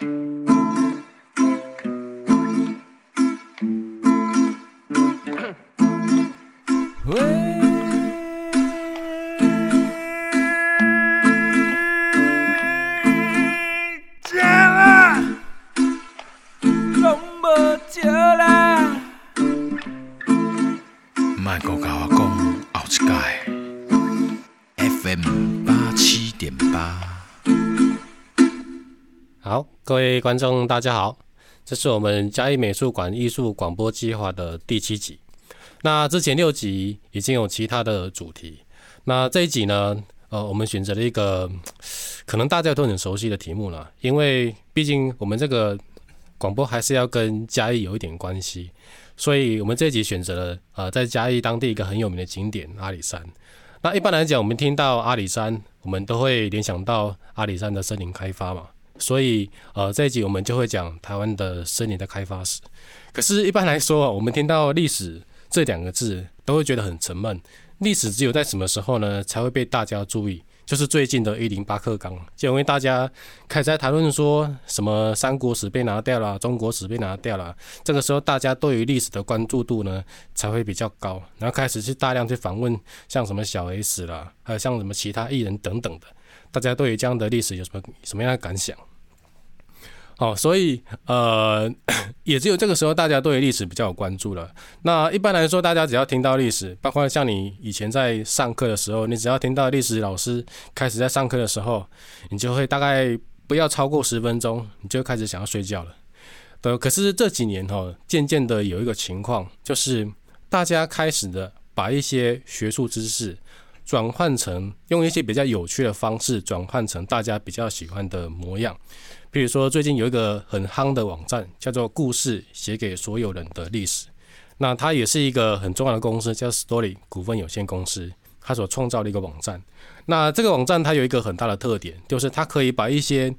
各观众，大家好，这是我们嘉义美术馆艺术广播计划的第七集。那之前六集已经有其他的主题，那这一集呢，呃，我们选择了一个可能大家都很熟悉的题目了，因为毕竟我们这个广播还是要跟嘉义有一点关系，所以我们这一集选择了呃，在嘉义当地一个很有名的景点阿里山。那一般来讲，我们听到阿里山，我们都会联想到阿里山的森林开发嘛。所以，呃，这一集我们就会讲台湾的森林的开发史。可是，一般来说，我们听到历史这两个字，都会觉得很沉闷。历史只有在什么时候呢，才会被大家注意？就是最近的一零八课纲，就因为大家开始在谈论说什么三国史被拿掉了，中国史被拿掉了，这个时候大家对于历史的关注度呢，才会比较高，然后开始去大量去访问像什么小 S 啦，还有像什么其他艺人等等的。大家对于这样的历史有什么什么样的感想？好，所以呃，也只有这个时候，大家对历史比较有关注了。那一般来说，大家只要听到历史，包括像你以前在上课的时候，你只要听到历史老师开始在上课的时候，你就会大概不要超过十分钟，你就开始想要睡觉了。对，可是这几年哈，渐渐的有一个情况，就是大家开始的把一些学术知识。转换成用一些比较有趣的方式转换成大家比较喜欢的模样，比如说最近有一个很夯的网站叫做“故事写给所有人的历史”，那它也是一个很重要的公司叫 Story 股份有限公司，它所创造的一个网站。那这个网站它有一个很大的特点，就是它可以把一些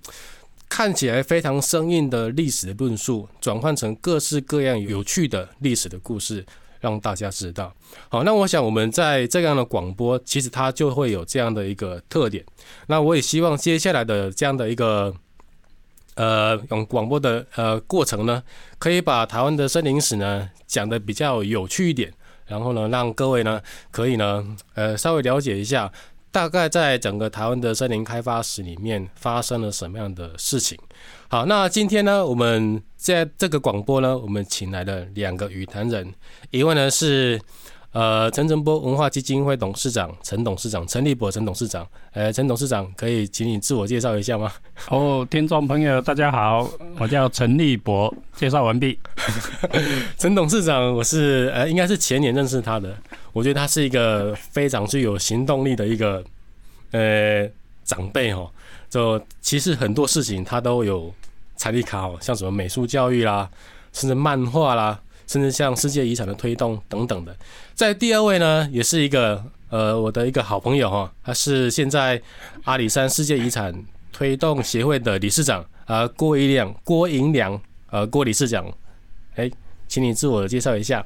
看起来非常生硬的历史的论述转换成各式各样有趣的历史的故事。让大家知道，好，那我想我们在这样的广播，其实它就会有这样的一个特点。那我也希望接下来的这样的一个呃用广播的呃过程呢，可以把台湾的森林史呢讲得比较有趣一点，然后呢让各位呢可以呢呃稍微了解一下，大概在整个台湾的森林开发史里面发生了什么样的事情。好，那今天呢，我们在这个广播呢，我们请来了两个与谈人，一位呢是呃陈诚波文化基金会董事长陈董事长陈立博陈董事长，呃陈董事长可以请你自我介绍一下吗？哦，听众朋友大家好，我叫陈立博，介绍完毕。陈董事长，我是呃应该是前年认识他的，我觉得他是一个非常具有行动力的一个呃长辈哦。就其实很多事情他都有财力卡哦，像什么美术教育啦，甚至漫画啦，甚至像世界遗产的推动等等的。在第二位呢，也是一个呃我的一个好朋友哈，他是现在阿里山世界遗产推动协会的理事长啊，郭一亮郭银良呃郭理事长，哎，请你自我介绍一下。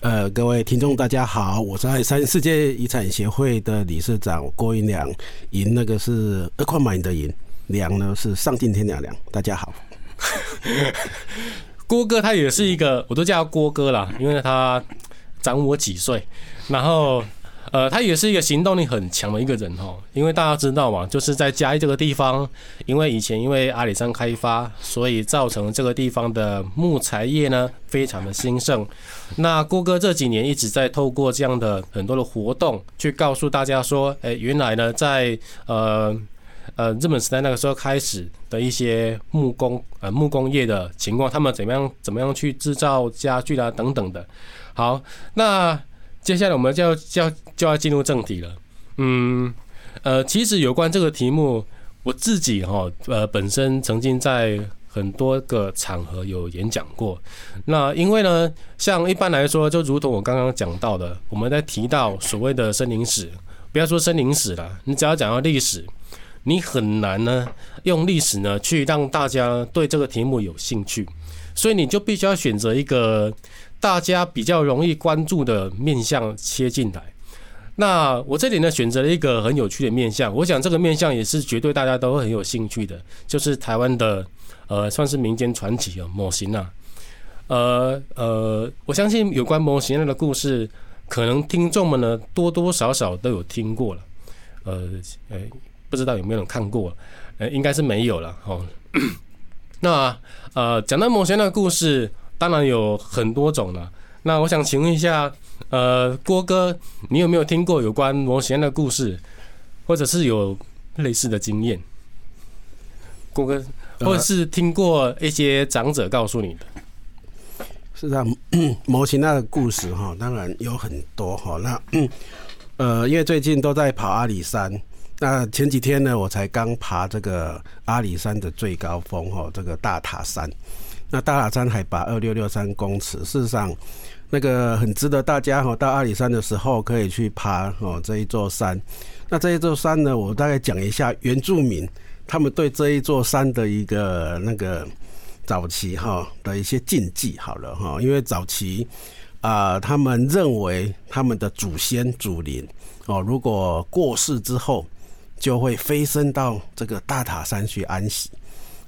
呃，各位听众大家好，我是阿里山世界遗产协会的理事长郭银良，银那个是二矿买的银，良呢是上进天良良，大家好。郭哥他也是一个，我都叫他郭哥啦，因为他长我几岁，然后。呃，他也是一个行动力很强的一个人哦，因为大家知道嘛，就是在嘉义这个地方，因为以前因为阿里山开发，所以造成这个地方的木材业呢非常的兴盛。那郭哥这几年一直在透过这样的很多的活动，去告诉大家说，哎，原来呢在呃呃日本时代那个时候开始的一些木工呃木工业的情况，他们怎么样怎么样去制造家具啦等等的。好，那。接下来我们就要就要就要进入正题了。嗯，呃，其实有关这个题目，我自己哈呃本身曾经在很多个场合有演讲过。那因为呢，像一般来说，就如同我刚刚讲到的，我们在提到所谓的森林史，不要说森林史了，你只要讲到历史，你很难呢用历史呢去让大家对这个题目有兴趣，所以你就必须要选择一个。大家比较容易关注的面向切进来，那我这里呢选择了一个很有趣的面向，我想这个面向也是绝对大家都会很有兴趣的，就是台湾的呃算是民间传奇哦，魔神仔。呃呃，我相信有关魔神仔的故事，可能听众们呢多多少少都有听过了。呃，呃，不知道有没有人看过？呃，应该是没有了哦。那呃，讲到魔仙的故事，当然有很多种了。那我想请问一下。呃，郭哥，你有没有听过有关魔仙的故事，或者是有类似的经验？郭哥，或者是听过一些长者告诉你的？是这样，魔仙那个故事哈，当然有很多哈。那呃，因为最近都在跑阿里山，那前几天呢，我才刚爬这个阿里山的最高峰哈，这个大塔山。那大塔山海拔二六六三公尺，事实上。那个很值得大家哈到阿里山的时候可以去爬哦这一座山。那这一座山呢，我大概讲一下原住民他们对这一座山的一个那个早期哈的一些禁忌好了哈，因为早期啊他们认为他们的祖先祖灵哦如果过世之后就会飞升到这个大塔山去安息。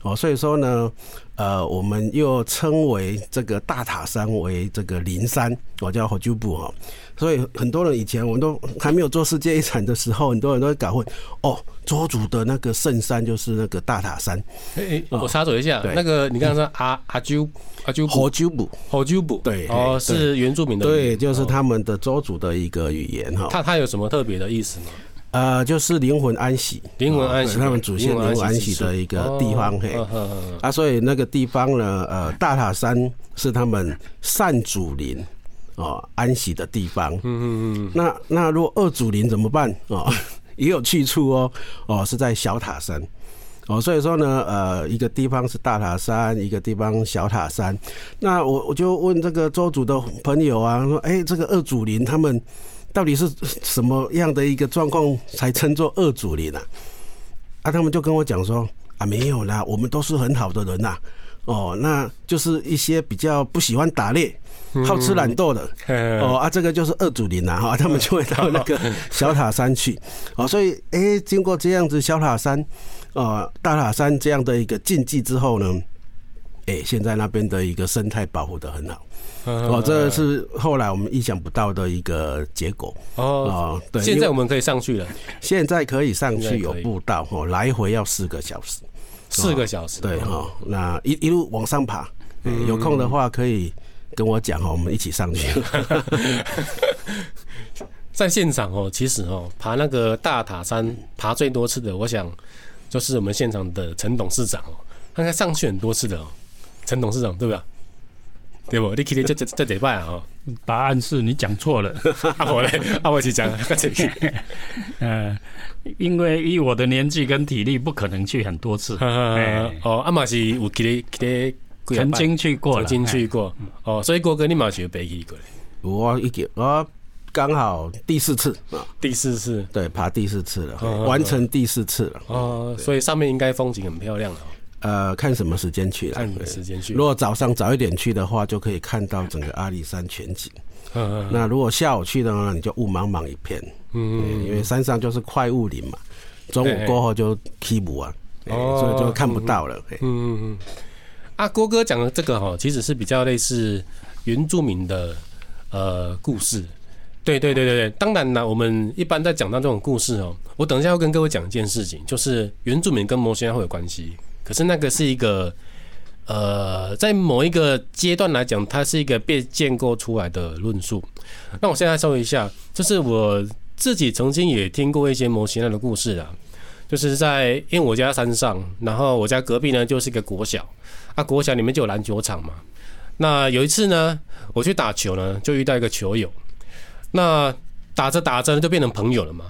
哦，所以说呢，呃，我们又称为这个大塔山为这个灵山，我叫火鸠部哈。所以很多人以前我们都还没有做世界遗产的时候，很多人都会搞混哦，周族的那个圣山就是那个大塔山。哎、欸，我插嘴一下，那个你刚刚说阿阿鸠阿鸠火鸠部火鸠部，对哦，是原住民的，对，就是他们的周族的一个语言哈。它它有什么特别的意思吗？呃，就是灵魂安息，灵魂安息，他们祖先灵魂安息的一个地方嘿。啊，所以那个地方呢，呃，大塔山是他们善祖灵哦安息的地方。嗯嗯嗯。那那如果恶祖灵怎么办？哦，也有去处哦。哦，是在小塔山。哦，所以说呢，呃，一个地方是大塔山，一个地方小塔山。那我我就问这个周主的朋友啊，说，哎，这个恶祖灵他们。到底是什么样的一个状况才称作恶主灵呢？啊，他们就跟我讲说啊，没有啦，我们都是很好的人呐。哦，那就是一些比较不喜欢打猎、好吃懒惰的。哦啊，这个就是二祖林呐哈，他们就会到那个小塔山去。哦，所以哎，经过这样子小塔山、呃大塔山这样的一个禁忌之后呢，哎，现在那边的一个生态保护的很好。哦，这是后来我们意想不到的一个结果哦。对，现在我们可以上去了。现在可以上去，有步道哦，来回要四个小时。四个小时，对哈。那一一路往上爬，有空的话可以跟我讲哦，我们一起上去。在现场哦，其实哦，爬那个大塔山爬最多次的，我想就是我们现场的陈董事长哦，他应该上去很多次的哦。陈董事长，对不对？不？你今天这这这礼拜啊？答案是你讲错了。阿 我嘞，阿我去讲，嗯，因为以我的年纪跟体力，不可能去很多次。哦，阿妈是有去去曾经去过，曾经去过。哦，所以郭哥你嘛是有背去过。我一个我刚好第四次啊，第四次，对，爬第四次了，完成第四次了。哦，所以上面应该风景很漂亮了。呃，看什么时间去了？看什么时间去？如果早上早一点去的话，就可以看到整个阿里山全景。嗯，那如果下午去的话，你就雾茫茫一片。嗯，因为山上就是快雾林嘛，中午过后就起雾啊，所以就看不到了。嗯嗯嗯。阿郭哥讲的这个哈，其实是比较类似原住民的呃故事。对对对对对，当然呢，我们一般在讲到这种故事哦，我等一下要跟各位讲一件事情，就是原住民跟魔神仔会有关系。可是那个是一个，呃，在某一个阶段来讲，它是一个被建构出来的论述。那我现在说一下，就是我自己曾经也听过一些模型人的故事啊，就是在因为我家山上，然后我家隔壁呢就是一个国小，啊，国小里面就有篮球场嘛。那有一次呢，我去打球呢，就遇到一个球友，那打着打着就变成朋友了嘛。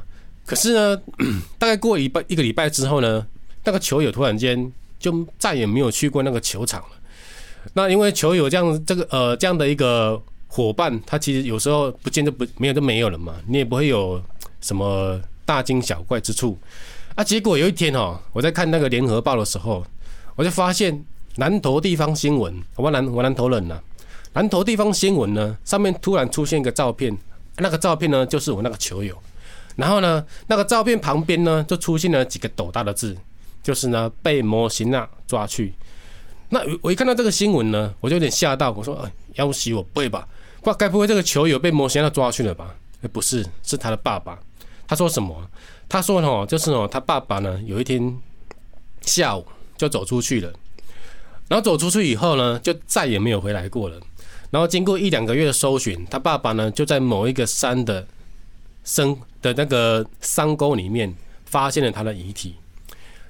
可是呢，大概过一拜一个礼拜之后呢，那个球友突然间。就再也没有去过那个球场了。那因为球友这样这个呃这样的一个伙伴，他其实有时候不见得不没有就没有了嘛，你也不会有什么大惊小怪之处。啊，结果有一天哦，我在看那个联合报的时候，我就发现南投地方新闻，我南我南投人呐，南投地方新闻呢上面突然出现一个照片，那个照片呢就是我那个球友。然后呢，那个照片旁边呢就出现了几个斗大的字，就是呢被摩西娜抓去。那我一看到这个新闻呢，我就有点吓到，我说：“哎，要死我不会吧？不，该不会这个球友被摩西娜抓去了吧？”哎，不是，是他的爸爸。他说什么？他说：“哦，就是哦，他爸爸呢有一天下午就走出去了，然后走出去以后呢，就再也没有回来过了。然后经过一两个月的搜寻，他爸爸呢就在某一个山的深的那个山沟里面发现了他的遗体。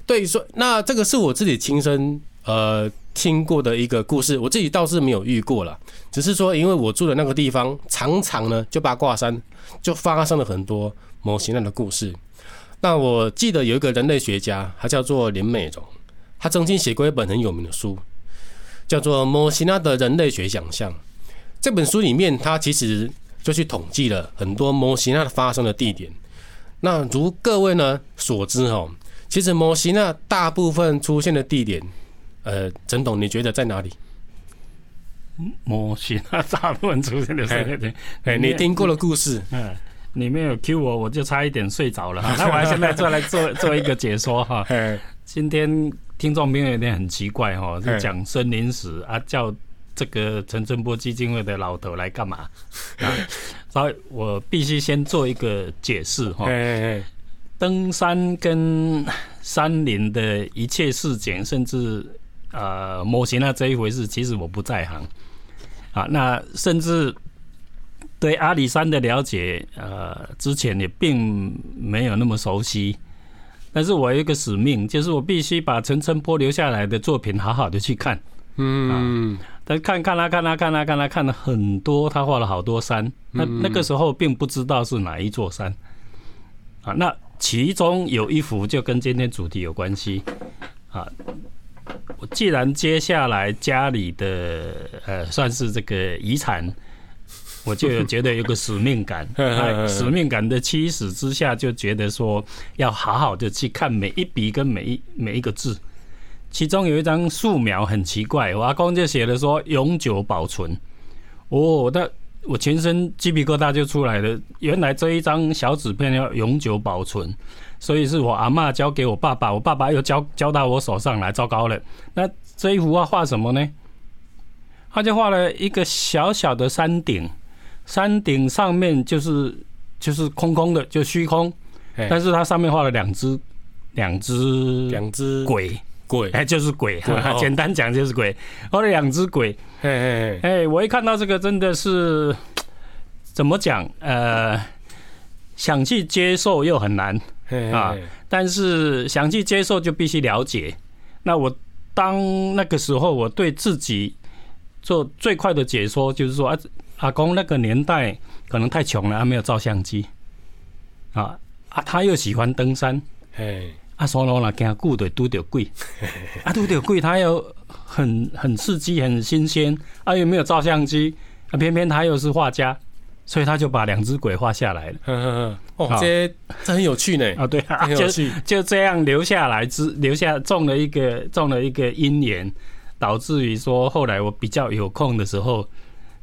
对，说那这个是我自己亲身呃听过的一个故事，我自己倒是没有遇过了，只是说因为我住的那个地方常常呢就八卦山就发生了很多模型那样的故事。那我记得有一个人类学家，他叫做林美荣，他曾经写过一本很有名的书，叫做《模型那的人类学想象》。这本书里面，他其实就去统计了很多模型那发生的地点。那如各位呢所知哦，其实模型那大部分出现的地点，呃，陈董你觉得在哪里？模型那大部分出现的地点，哎，你听过的故事，嗯，你没有 Q 我，我就差一点睡着了。那我还现在再来做做一个解说哈。今天听众朋友有点很奇怪哈，是讲森林史啊，叫。这个陈春波基金会的老头来干嘛？啊，所以我必须先做一个解释哈。登山跟山林的一切事情，甚至呃模型啊这一回事，其实我不在行。啊，那甚至对阿里山的了解，呃，之前也并没有那么熟悉。但是我有一个使命，就是我必须把陈澄波留下来的作品好好的去看。嗯。但看看他，看他，看他，看他，看了很多，他画了好多山。那那个时候并不知道是哪一座山啊。那其中有一幅就跟今天主题有关系啊。我既然接下来家里的呃算是这个遗产，我就有觉得有个使命感。使命感的驱使之下，就觉得说要好好的去看每一笔跟每一每一个字。其中有一张素描很奇怪，我阿公就写了说永久保存。哦，那我全身鸡皮疙瘩就出来了。原来这一张小纸片要永久保存，所以是我阿嬷交给我爸爸，我爸爸又交交到我手上来。糟糕了，那这一幅画画什么呢？他就画了一个小小的山顶，山顶上面就是就是空空的，就虚空。但是它上面画了两只两只两只鬼。鬼哎，就是鬼，简单讲就是鬼。画了两只鬼，哎哎，我一看到这个真的是 怎么讲？呃，想去接受又很难啊。但是想去接受就必须了解。那我当那个时候，我对自己做最快的解说就是说，啊，阿公那个年代可能太穷了，他没有照相机啊啊，他又喜欢登山，哎啊，所以啦，惊久就拄到鬼，啊，拄到鬼，他又很很刺激，很新鲜，啊，又没有照相机，啊，偏偏他又是画家，所以他就把两只鬼画下来了。嗯嗯嗯，哦，这这很有趣呢。啊，对啊，就就这样留下来，之留下种了一个种了一个因缘，导致于说后来我比较有空的时候，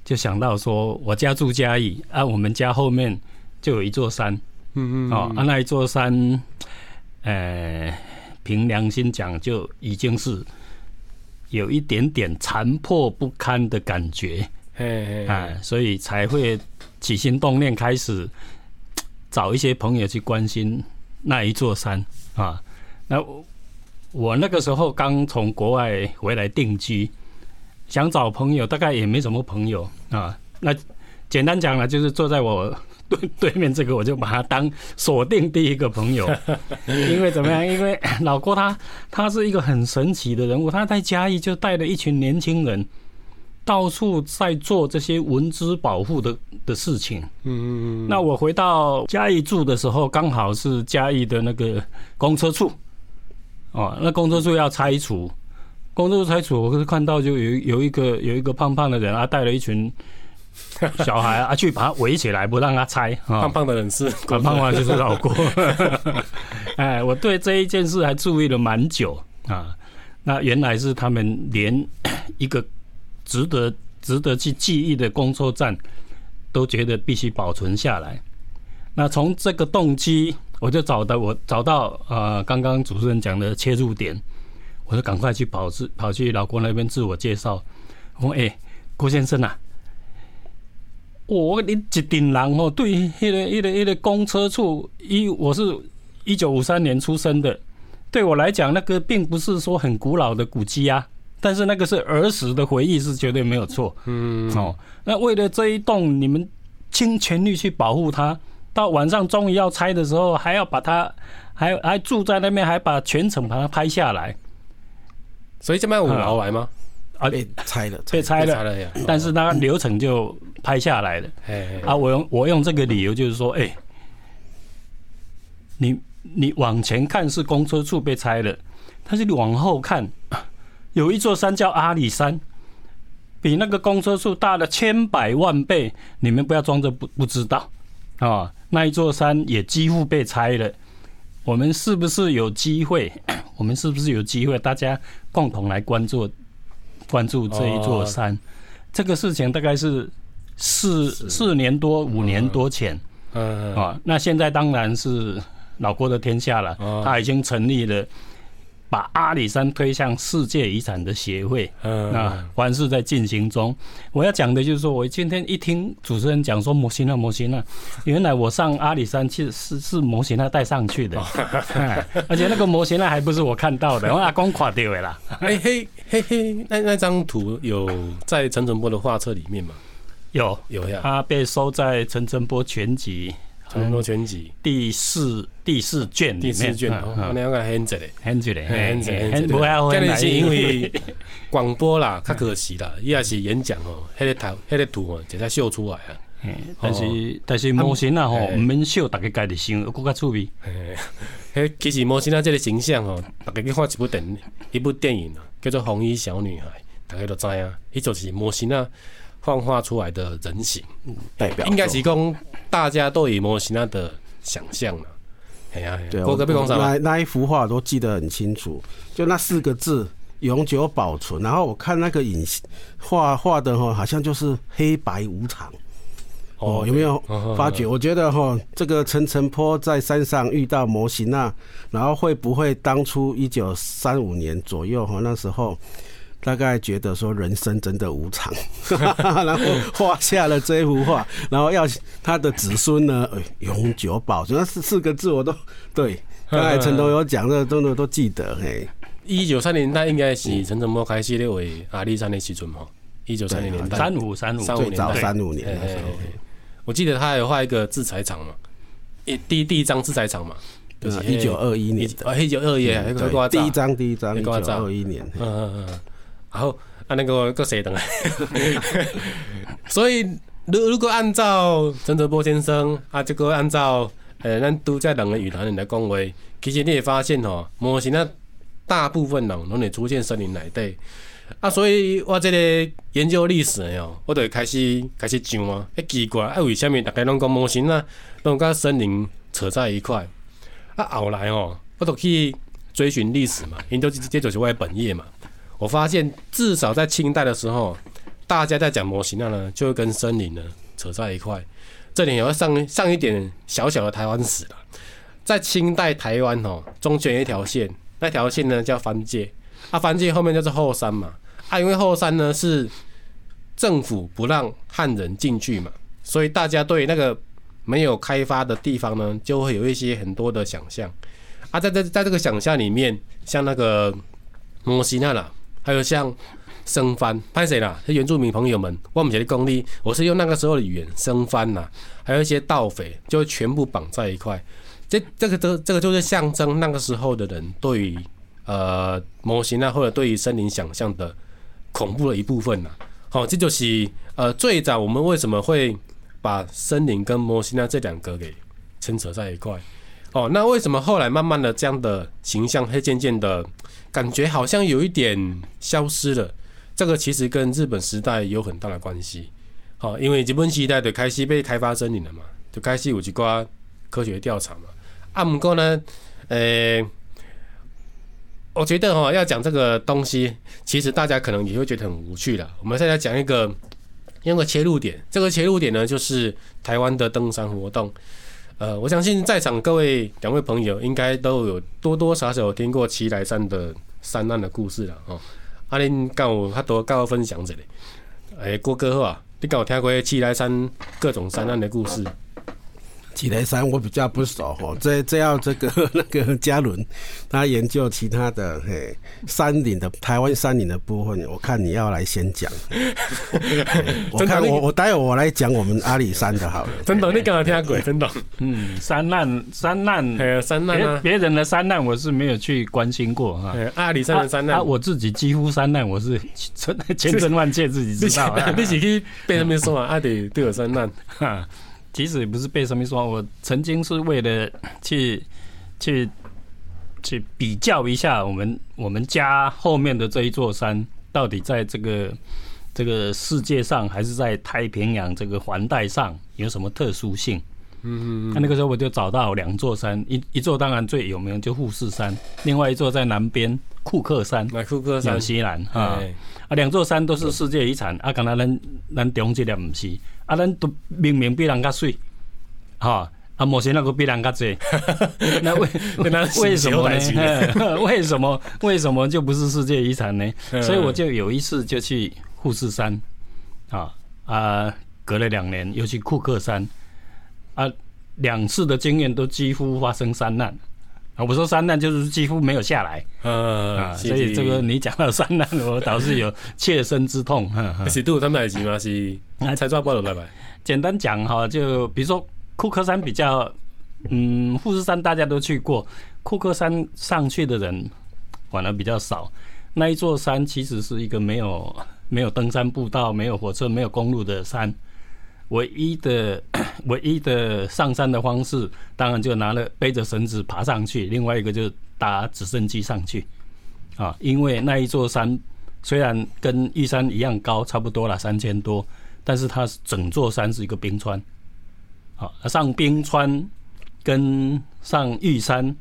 就想到说我家住嘉义，啊，我们家后面就有一座山，嗯嗯，哦，啊，那一座山。呃，凭良心讲，就已经是有一点点残破不堪的感觉，啊，所以才会起心动念，开始 找一些朋友去关心那一座山啊。那我那个时候刚从国外回来定居，想找朋友，大概也没什么朋友啊。那简单讲了，就是坐在我。对对面这个，我就把他当锁定第一个朋友，因为怎么样？因为 老郭他他是一个很神奇的人物，他在嘉义就带了一群年轻人，到处在做这些文资保护的的事情。嗯嗯嗯。那我回到嘉义住的时候，刚好是嘉义的那个公车处，哦，那公车处要拆除，公车处拆除，我看到就有有一个有一个胖胖的人啊，带了一群。小孩啊，去把他围起来，不让他猜。胖胖的人是，胖胖的就是老郭。哎，我对这一件事还注意了蛮久啊。那原来是他们连 一个值得值得去记忆的工作站都觉得必须保存下来。那从这个动机，我就找到我找到呃，刚刚主持人讲的切入点，我就赶快去跑自跑去老郭那边自我介绍。我说：“哎、欸，郭先生啊，我你一顶人哦，对，那个那个那个公车处，一我是一九五三年出生的，对我来讲，那个并不是说很古老的古迹啊，但是那个是儿时的回忆，是绝对没有错。嗯，哦，那为了这一栋，你们倾全力去保护它。”到晚上终于要拆的时候，还要把它，还还住在那边，还把全程把它拍下来。所以这边五毛来吗？啊，被拆了，被拆了。但是那流程就拍下来了。啊，我用我用这个理由就是说，哎，你你往前看是公车处被拆了，但是你往后看，有一座山叫阿里山，比那个公车处大了千百万倍。你们不要装着不不知道啊。那一座山也几乎被拆了，我们是不是有机会？我们是不是有机会？大家共同来关注关注这一座山。这个事情大概是四四年多五年多前，啊，那现在当然是老郭的天下了，他已经成立了。把阿里山推向世界遗产的协会，嗯，那凡事在进行中。我要讲的就是说，我今天一听主持人讲说摩西娜摩西娜，原来我上阿里山其实是是摩西娜带上去的，而且那个摩西娜还不是我看到的，我阿公垮掉的啦。嘿嘿嘿嘿，那那张图有在陈澄波的画册里面吗？有有呀，他被收在陈澄波全集。很多全集。第四第四卷，第四卷哦，那两个很值嘞，很值嘞，很值很值。这里是因为广播啦，较可惜啦，伊也是演讲哦，迄个头，迄个图哦，直接秀出来啊。但是但是模型啊吼，毋免秀，逐家家己想，更较趣味。迄，其实模型啊，即个形象吼，逐家去看一部电一部电影啊，叫做《红衣小女孩》，大家都知啊，伊就是模型啊。幻化出来的人形，代表。应该提供大家都以模型那的想象了。哎呀，对，我那那一幅画都记得很清楚，就那四个字“永久保存”。然后我看那个影画画的哈，好像就是黑白无常。哦，有没有发觉？我觉得哈，这个陈澄波在山上遇到模型那，然后会不会当初一九三五年左右哈，那时候。大概觉得说人生真的无常，然后画下了这幅画，然后要他的子孙呢，永久保存。那四四个字我都对，刚才陈董有讲的，都都都记得。嘿，一九三零年代应该是陈澄波开始列为阿里山的时阵嘛。一九三零年代，三五三五，最早三五年的时候，我记得他还有画一个制裁厂嘛，一第一第一张制裁厂嘛，就是一九二一年，哦，一九二一，第一张第一张一九二一年，嗯嗯嗯。然后啊，那个个谁等啊？所以，如如果按照陈澄波先生啊，这个按照呃，咱都在两个语坛人来讲话，其实你也发现吼，模型啊，大部分人拢会出现森林内底啊，所以我这个研究历史的哦，我就开始开始上啊，哎奇怪，啊为什么大家拢讲模型啊，拢跟森林扯在一块？啊后来哦，我都去追寻历史嘛，因为这这就是我的本业嘛。我发现，至少在清代的时候，大家在讲模型呢，就会跟森林呢扯在一块。这里也要上上一点小小的台湾史了。在清代台湾哦，中间一条线，那条线呢叫番界，啊番界后面就是后山嘛，啊因为后山呢是政府不让汉人进去嘛，所以大家对那个没有开发的地方呢，就会有一些很多的想象。啊在在在这个想象里面，像那个摩西那了。还有像生番，拍谁啦？原住民朋友们，我们写的功力，我是用那个时候的语言生番呐，还有一些盗匪，就会全部绑在一块。这这个这这个就是象征那个时候的人对于呃模型啊，或者对于森林想象的恐怖的一部分呐。好，这就是呃最早我们为什么会把森林跟模型啊这两个给牵扯在一块。哦，那为什么后来慢慢的这样的形象会渐渐的？感觉好像有一点消失了，这个其实跟日本时代有很大的关系。好，因为日本时代就开始被开发森林了嘛，就开始有几挂科学调查嘛。啊，不过呢，呃，我觉得哈，要讲这个东西，其实大家可能也会觉得很无趣了。我们现在讲一个用个切入点，这个切入点呢，就是台湾的登山活动。呃，我相信在场各位两位朋友应该都有多多少少听过奇莱山的山难的故事了哦。阿林跟我他多跟我分享这里。哎，郭哥啊，你跟我听过奇莱山各种山难的故事？奇莱山我比较不熟哦，这这要这个 那个嘉伦他研究其他的嘿山林的台湾山林的部分，我看你要来先讲。我看我我待会我来讲我们阿里山的好了。真的，你刚刚听过？真的。嗯，山难山难，还有山难啊！别人的山难我是没有去关心过哈。阿里山的山难，我自己几乎山难我是千真万确自己知道。你是去被他们说啊？阿里都有山难。其即使不是被什么说，我曾经是为了去去去比较一下我们我们家后面的这一座山，到底在这个这个世界上，还是在太平洋这个环带上有什么特殊性？嗯嗯，那那个时候我就找到两座山，一一座当然最有名就富士山，另外一座在南边库克山，库克山，纽西兰啊啊，两座山都是世界遗产，啊，刚才咱咱中这点不是。啊，咱都明明比人家水，哈啊，某些那个比人家多，那为为什么呢？为什么为什么就不是世界遗产呢？所以我就有一次就去富士山，啊啊，隔了两年又去库克山，啊，两次的经验都几乎发生山难，啊，我说山难就是几乎没有下来，啊，所以这个你讲到山难，我倒是有切身之痛，是都有他们来是吗？是。那才抓来吧？简单讲哈，就比如说库克山比较，嗯，富士山大家都去过，库克山上去的人反而比较少。那一座山其实是一个没有没有登山步道、没有火车、没有公路的山。唯一的 唯一的上山的方式，当然就拿了背着绳子爬上去，另外一个就搭直升机上去。啊，因为那一座山虽然跟玉山一样高，差不多了三千多。但是它整座山是一个冰川，好，上冰川跟上玉山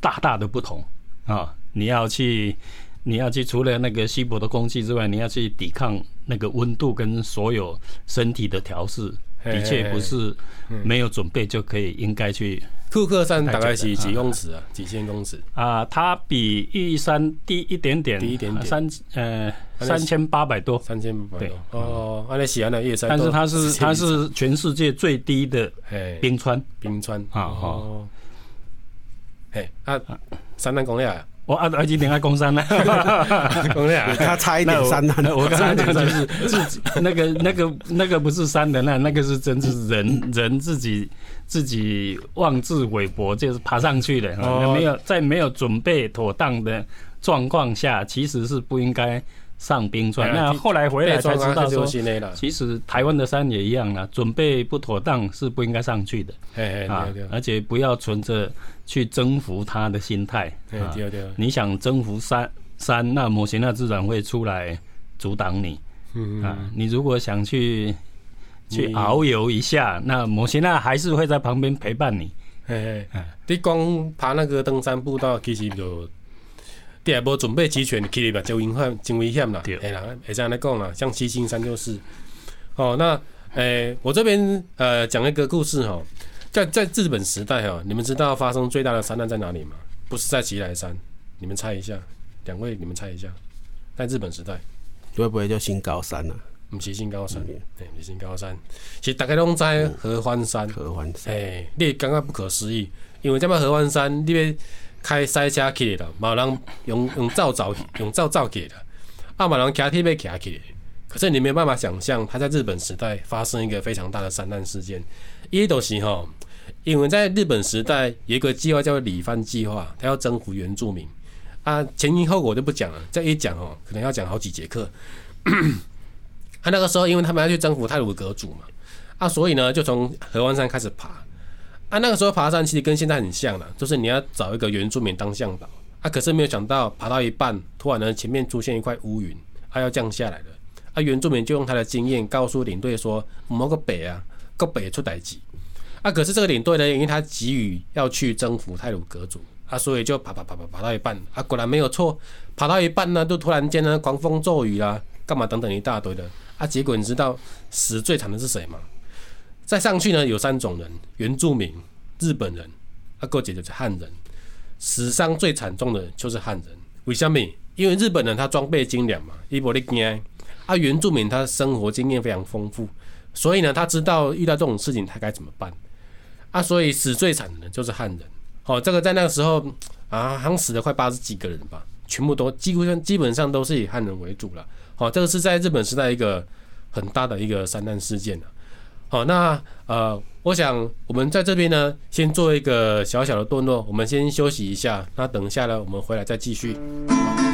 大大的不同啊！你要去，你要去，除了那个稀薄的空气之外，你要去抵抗那个温度跟所有身体的调试，的确不是没有准备就可以应该去。库克山大概是几公尺啊？几千公尺啊？它比玉山低一点点，低一点点，三呃三千八百多，三千八百多。哦，那喜欢的玉山，但是它是它是全世界最低的冰川，冰川啊哦。嘿啊，山难攻略啊！我啊，已经点爱攻山呢？攻略啊！他差一点山难。我刚才讲就是 自己那个那个那个不是山的那，那个是真是人人自己。自己妄自菲薄，就是爬上去的，哦、没有在没有准备妥当的状况下，其实是不应该上冰川。那后来回来才知道说，其实台湾的山也一样啦，准备不妥当是不应该上去的。啊，而且不要存着去征服它的心态对。你想征服山山，那摩西那自然会出来阻挡你。嗯啊，你如果想去。去遨游一下，那摩西娜还是会在旁边陪伴你。嘿嘿，你光爬那个登山步道，其实就第二波准备齐全，去吧就危险，真危险啦。哎啦，会这样来讲啦，像七星山就是。哦，那诶、欸，我这边呃讲一个故事哈，在在日本时代哈，你们知道发生最大的山难在哪里吗？不是在奇来山，你们猜一下，两位你们猜一下，在日本时代会不会叫新高山呢、啊？不是新高山，对，不是新高山。其实大家拢知合欢山，合欢山，哎，你感觉不可思议，因为这么合欢山，你要开赛车去的，冇人用用造造用造造去的，啊，冇人骑铁要骑去。可是你没有办法想象，他在日本时代发生一个非常大的山难事件。伊都是哈，因为在日本时代有一个计划叫做里番计划，他要征服原住民。啊，前因后果就不讲了，这一讲哦，可能要讲好几节课。他、啊、那个时候，因为他们要去征服太鲁阁族嘛，啊，所以呢，就从合欢山开始爬。啊，那个时候爬山其实跟现在很像了，就是你要找一个原住民当向导。啊，可是没有想到爬到一半，突然呢，前面出现一块乌云，他要降下来了。啊，原住民就用他的经验告诉领队说：“某个北啊，个北出代志。”啊，可是这个领队呢，因为他急于要去征服太鲁阁族，啊，所以就爬爬爬爬爬到一半，啊，果然没有错，爬到一半呢，就突然间呢，狂风骤雨啦。干嘛等等一大堆的啊，结果你知道死最惨的是谁吗？再上去呢，有三种人：原住民、日本人，啊，够解决是汉人。死伤最惨重的就是汉人。为什么？因为日本人他装备精良嘛，伊无咧惊。啊，原住民他生活经验非常丰富，所以呢，他知道遇到这种事情他该怎么办。啊，所以死最惨的人就是汉人。好，这个在那个时候啊，好像死了快八十几个人吧，全部都几乎上基本上都是以汉人为主了。好，这个是在日本时代一个很大的一个山难事件了。好，那呃，我想我们在这边呢，先做一个小小的段落，我们先休息一下。那等一下呢，我们回来再继续。好